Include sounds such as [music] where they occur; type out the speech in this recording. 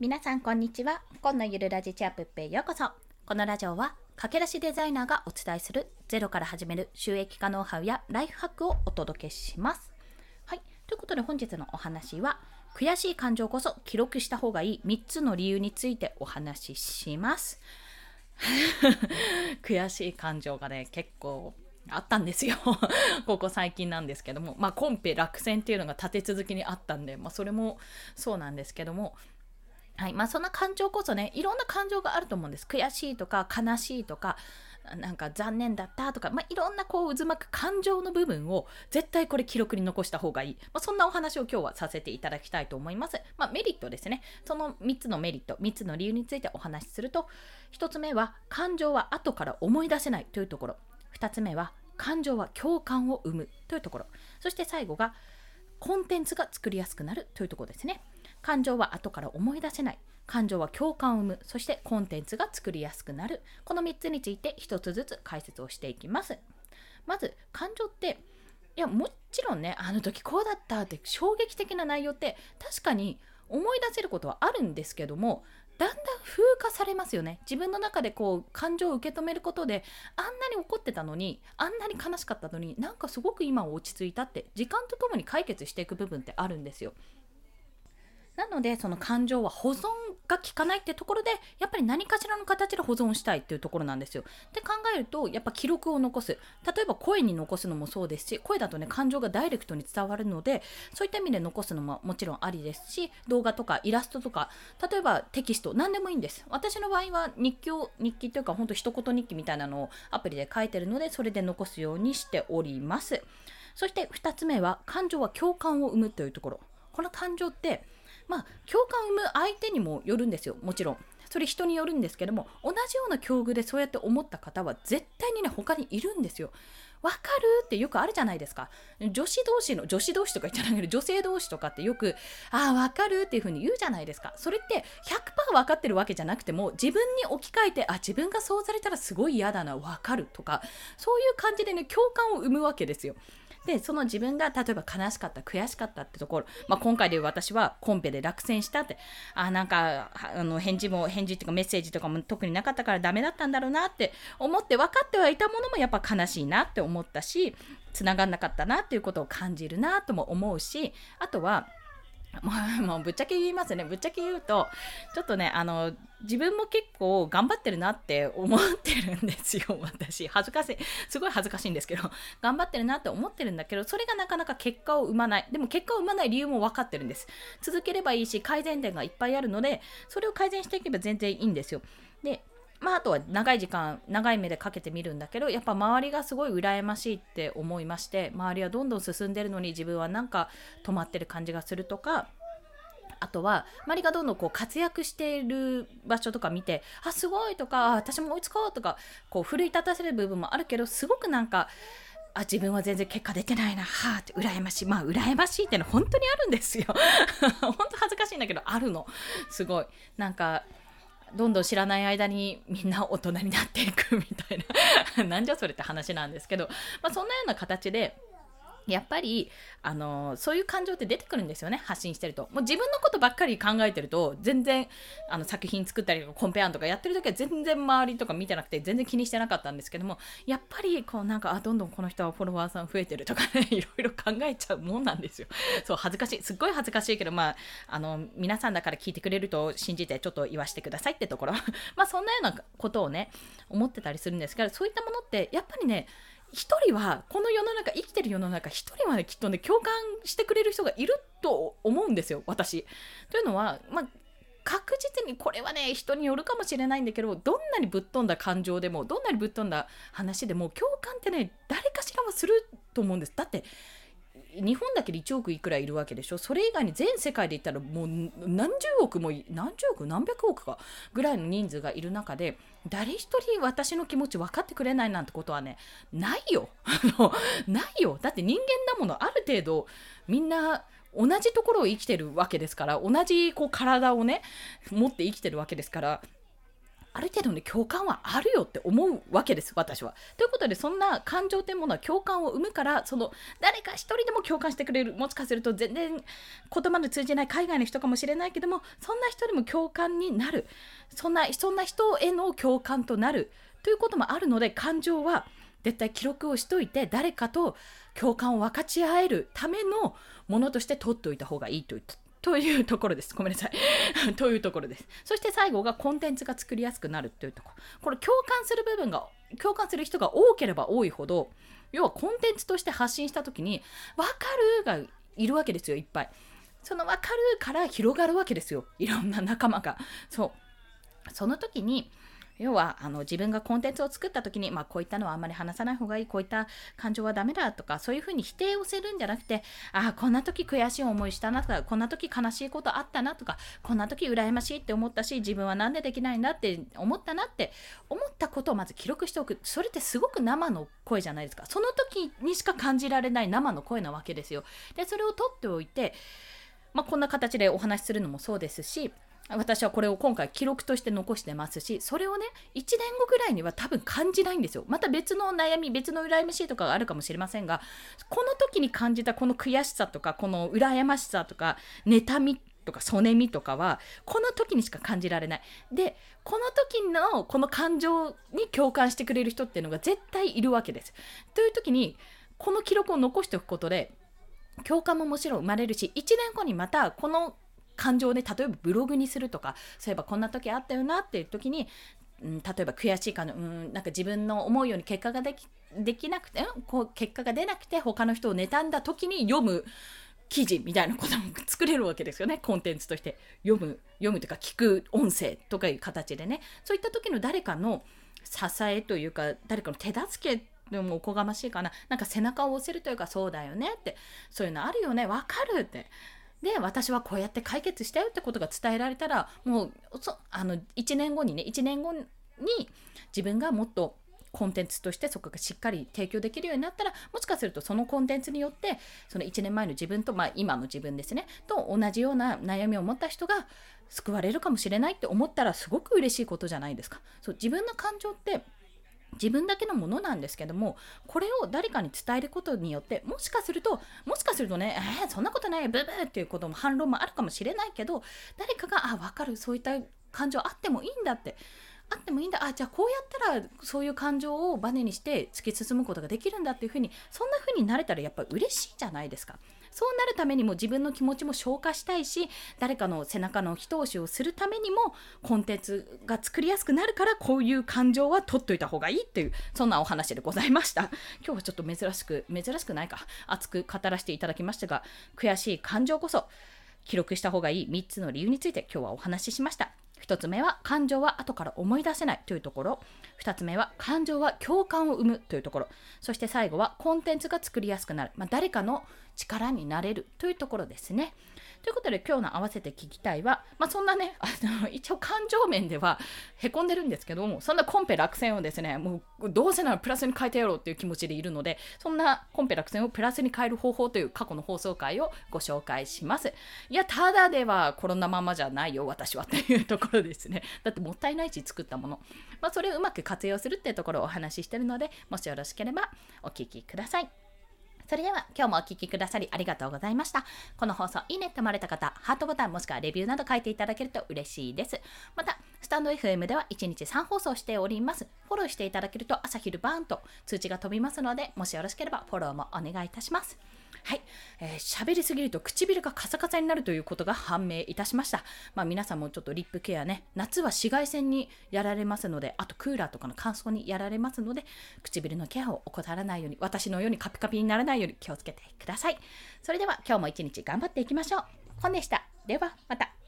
皆さんこんにちは。今のゆるラジチアップへようこそ。このラジオは駆け出しデザイナーがお伝えするゼロから始める収益化ノウハウやライフハックをお届けします。はい。ということで本日のお話は悔しい感情こそ記録した方がいい3つの理由についてお話しします。[laughs] 悔しい感情がね結構あったんですよ。[laughs] ここ最近なんですけども。まあコンペ落選っていうのが立て続きにあったんで、まあ、それもそうなんですけども。はい。まあ、そんな感情こそねいろんな感情があると思うんです。悔しいとか悲しいとかなんか残念だったとか、まあ、いろんなこう渦巻く感情の部分を絶対これ記録に残した方がいい、まあ、そんなお話を今日はさせていただきたいと思います、まあ、メリットですね。その3つのメリット3つの理由についてお話しすると1つ目は感情は後から思い出せないというところ。2つ目は感情は共感を生むというところ。そして最後がコンテンツが作りやすくなるというところですね。感情は後から思い出せない。感情は共感を生む。そしてコンテンツが作りやすくなる。この3つについて1つずつ解説をしていきます。まず感情っていやもちろんねあの時こうだったって衝撃的な内容って確かに思い出せることはあるんですけどもだんだん風化されますよね。自分の中でこう感情を受け止めることであんなに怒ってたのにあんなに悲しかったのになんかすごく今は落ち着いたって時間とともに解決していく部分ってあるんですよ。なのでその感情は保存が効かないってところでやっぱり何かしらの形で保存したいっていうところなんですよ。で考えるとやっぱ記録を残す例えば声に残すのもそうですし声だとね感情がダイレクトに伝わるのでそういった意味で残すのももちろんありですし動画とかイラストとか例えばテキスト何でもいいんです。私の場合は日記を日記というかほんと一言日記みたいなのをアプリで書いてるのでそれで残すようにしております。そして2つ目は感情は共感を生むというところ。この感情ってまあ共感を生む相手にもよるんですよもちろん。それ人によるんですけども同じような境遇でそうやって思った方は絶対にね他にいるんですよ。わかるってよくあるじゃないですか。女子同士の、女子同士とか言っちゃないけど、女性同士とかってよく、ああ、わかるっていう風に言うじゃないですか。それって100%分かってるわけじゃなくても、自分に置き換えて、あ、自分がそうされたらすごい嫌だな、わかるとか、そういう感じでね、共感を生むわけですよ。でその自分が例えば悲しかった悔しかったってところ、まあ、今回で私はコンペで落選したって。あなんかあの返事も返事っていうかメッセージとかも特になかったからダメだったんだろうなって思って分かってはいたものもやっぱ悲しいなって思ったし繋がんなかったなっていうことを感じるなとも思うしあとはもうぶっちゃけ言いますね。ぶっちゃけ言うとちょっとねあの自分も結構頑張ってるなって思ってるんですよ。[laughs] 私恥ずかしい。すごい恥ずかしいんですけど頑張ってるなって思ってるんだけどそれがなかなか結果を生まない。でも結果を生まない理由も分かってるんです。続ければいいし改善点がいっぱいあるのでそれを改善していけば全然いいんですよ。でまあ、あとは長い時間長い目でかけてみるんだけどやっぱ周りがすごい羨ましいって思いまして周りはどんどん進んでるのに自分はなんか止まってる感じがするとかあとは周りがどんどんこう活躍している場所とか見てあすごいとか私も追いつこうとかこう奮い立たせる部分もあるけどすごくなんかあ自分は全然結果出てないなはあって羨ましい。まあ羨ましいってのは本当にあるんですよ。[laughs] 本当恥ずかしいんだけどあるの。すごい。なんかどんどん知らない間にみんな大人になっていくみたいな。[laughs] なんじゃそれって話なんですけど、まあ、そんなような形でやっぱりあのそういう感情って出てくるんですよね発信してると。もう自分のことばっかり考えてると全然あの作品作ったりコンペアンとかやってる時は全然周りとか見てなくて全然気にしてなかったんですけどもやっぱりこうなんかあどんどんこの人はフォロワーさん増えてるとかね [laughs] いろいろ考えちゃうもんなんですよ。そう恥ずかしいすっごい恥ずかしいけどまああの皆さんだから聞いてくれると信じてちょっと言わせてくださいってところ。[laughs] まあそんなようなことをね思ってたりするんですけどそういったものってやっぱりね一人はこの世の中生きてる世の中一人はねきっとね共感してくれる人がいると思うんですよ私。というのは、まあ、確実にこれはね人によるかもしれないんだけどどんなにぶっ飛んだ感情でもどんなにぶっ飛んだ話でも共感ってね誰かしらはすると思うんです。だって日本だけで1億いくらいるわけでしょ？それ以外に全世界で言ったらもう何十億も何十億何百億かぐらいの人数がいる中で誰一人私の気持ち分かってくれないなんてことはねないよ。ないよ。だって人間だものある程度みんな同じところを生きてるわけですから同じこう体をね持って生きてるわけですからある程度の共感はあるよって思うわけです私は。ということでそんな感情というものは共感を生むからその誰か一人でも共感してくれるもしかすると全然言葉の通じない海外の人かもしれないけどもそんな人でも共感になるそんなそんな人への共感となるということもあるので感情は絶対記録をしといて誰かと共感を分かち合えるためのものとして取っておいた方がいいというというところです。ごめんなさい。[laughs] というところです。そして最後がコンテンツが作りやすくなるというところ。これ共感する部分が、共感する人が多ければ多いほど、要はコンテンツとして発信した時に、わかるがいるわけですよ、いっぱい。そのわかるから広がるわけですよ。いろんな仲間が。そう。その時に、要はあの自分がコンテンツを作った時に、まあ、こういったのはあんまり話さない方がいいこういった感情はダメだとかそういうふうに否定をするんじゃなくてああこんな時悔しい思いしたなとかこんな時悲しいことあったなとかこんな時羨ましいって思ったし自分は何でできないんだって思ったなって思ったことをまず記録しておく。それってすごく生の声じゃないですか。その時にしか感じられない生の声なわけですよ。でそれを取っておいてまあ、こんな形でお話しするのもそうですし私はこれを今回記録として残してますしそれをね1年後ぐらいには多分感じないんですよ。また別の悩み別の羨ましいとかがあるかもしれませんがこの時に感じたこの悔しさとかこの羨ましさとか妬みとかそねみとかはこの時にしか感じられない。でこの時のこの感情に共感してくれる人っていうのが絶対いるわけです。という時にこの記録を残しておくことで共感ももちろん生まれるし1年後にまたこの感情で例えばブログにするとかそういえばこんな時あったよなっていう時にうん、例えば悔しいかの、うん、なんか自分の思うように結果ができできなくて、うん、こう結果が出なくて他の人を妬んだ時に読む記事みたいなことも作れるわけですよね。コンテンツとして。読む読むというか聞く音声とかいう形でね。そういった時の誰かの支えというか誰かの手助けでもおこがましいかな。なんか背中を押せるというかそうだよねって。そういうのあるよね。わかるって。で私はこうやって解決したよってことが伝えられたらもうそあの1年後にね1年後に自分がもっとコンテンツとしてそこがしっかり提供できるようになったらもしかするとそのコンテンツによってその1年前の自分と、まあ、今の自分ですねと同じような悩みを持った人が救われるかもしれないって思ったらすごく嬉しいことじゃないですか。そう自分の感情って自分だけのものなんですけどもこれを誰かに伝えることによってもしかするともしかするとねえー、そんなことないブブーっていうことも反論もあるかもしれないけど誰かがあ分かるそういった感情あってもいいんだってあってもいいんだあじゃあこうやったらそういう感情をバネにして突き進むことができるんだっていうふうにそんなふうになれたらやっぱり嬉しいじゃないですか。そうなるためにも自分の気持ちも消化したいし誰かの背中の一押しをするためにもコンテンツが作りやすくなるからこういう感情は取っといた方がいいっていうそんなお話でございました。[laughs] 今日はちょっと珍しく珍しくないか。熱く語らせていただきましたが悔しい感情こそ記録した方がいい3つの理由について今日はお話ししました。1つ目は感情は後から思い出せないというところ。2つ目は感情は共感を生むというところ。そして最後はコンテンツが作りやすくなる、まあ、誰かの力になれるというところですね。ということで今日の合わせて聞きたいは、まあ、そんなね [laughs] あの一応感情面では [laughs] へこんでるんですけどもそんなコンペ落選をですねもうどうせならプラスに変えてやろうっていう気持ちでいるのでそんなコンペ落選をプラスに変える方法という過去の放送回をご紹介します。いやただではコロナままじゃないよ私は。っていうところですね [laughs] だってもったいないし作ったもの、まあ、それをうまく活用するっていうところをお話ししてるのでもしよろしければお聞きくださいそれでは今日もお聴きくださりありがとうございました。この放送いいねって思われた方、ハートボタンもしくはレビューなど書いていただけると嬉しいです。また、スタンド FM では1日3放送しております。フォローしていただけると朝昼バーンと通知が飛びますので、もしよろしければフォローもお願いいたします。はい、えー、喋りすぎると唇がカサカサになるということが判明いたしました。まあ、皆さんもちょっとリップケアね、夏は紫外線にやられますので、あとクーラーとかの乾燥にやられますので、唇のケアを怠らないように、私のようにカピカピにならないように気をつけてください。それでは今日も一日頑張っていきましょう。本でした。ではまた。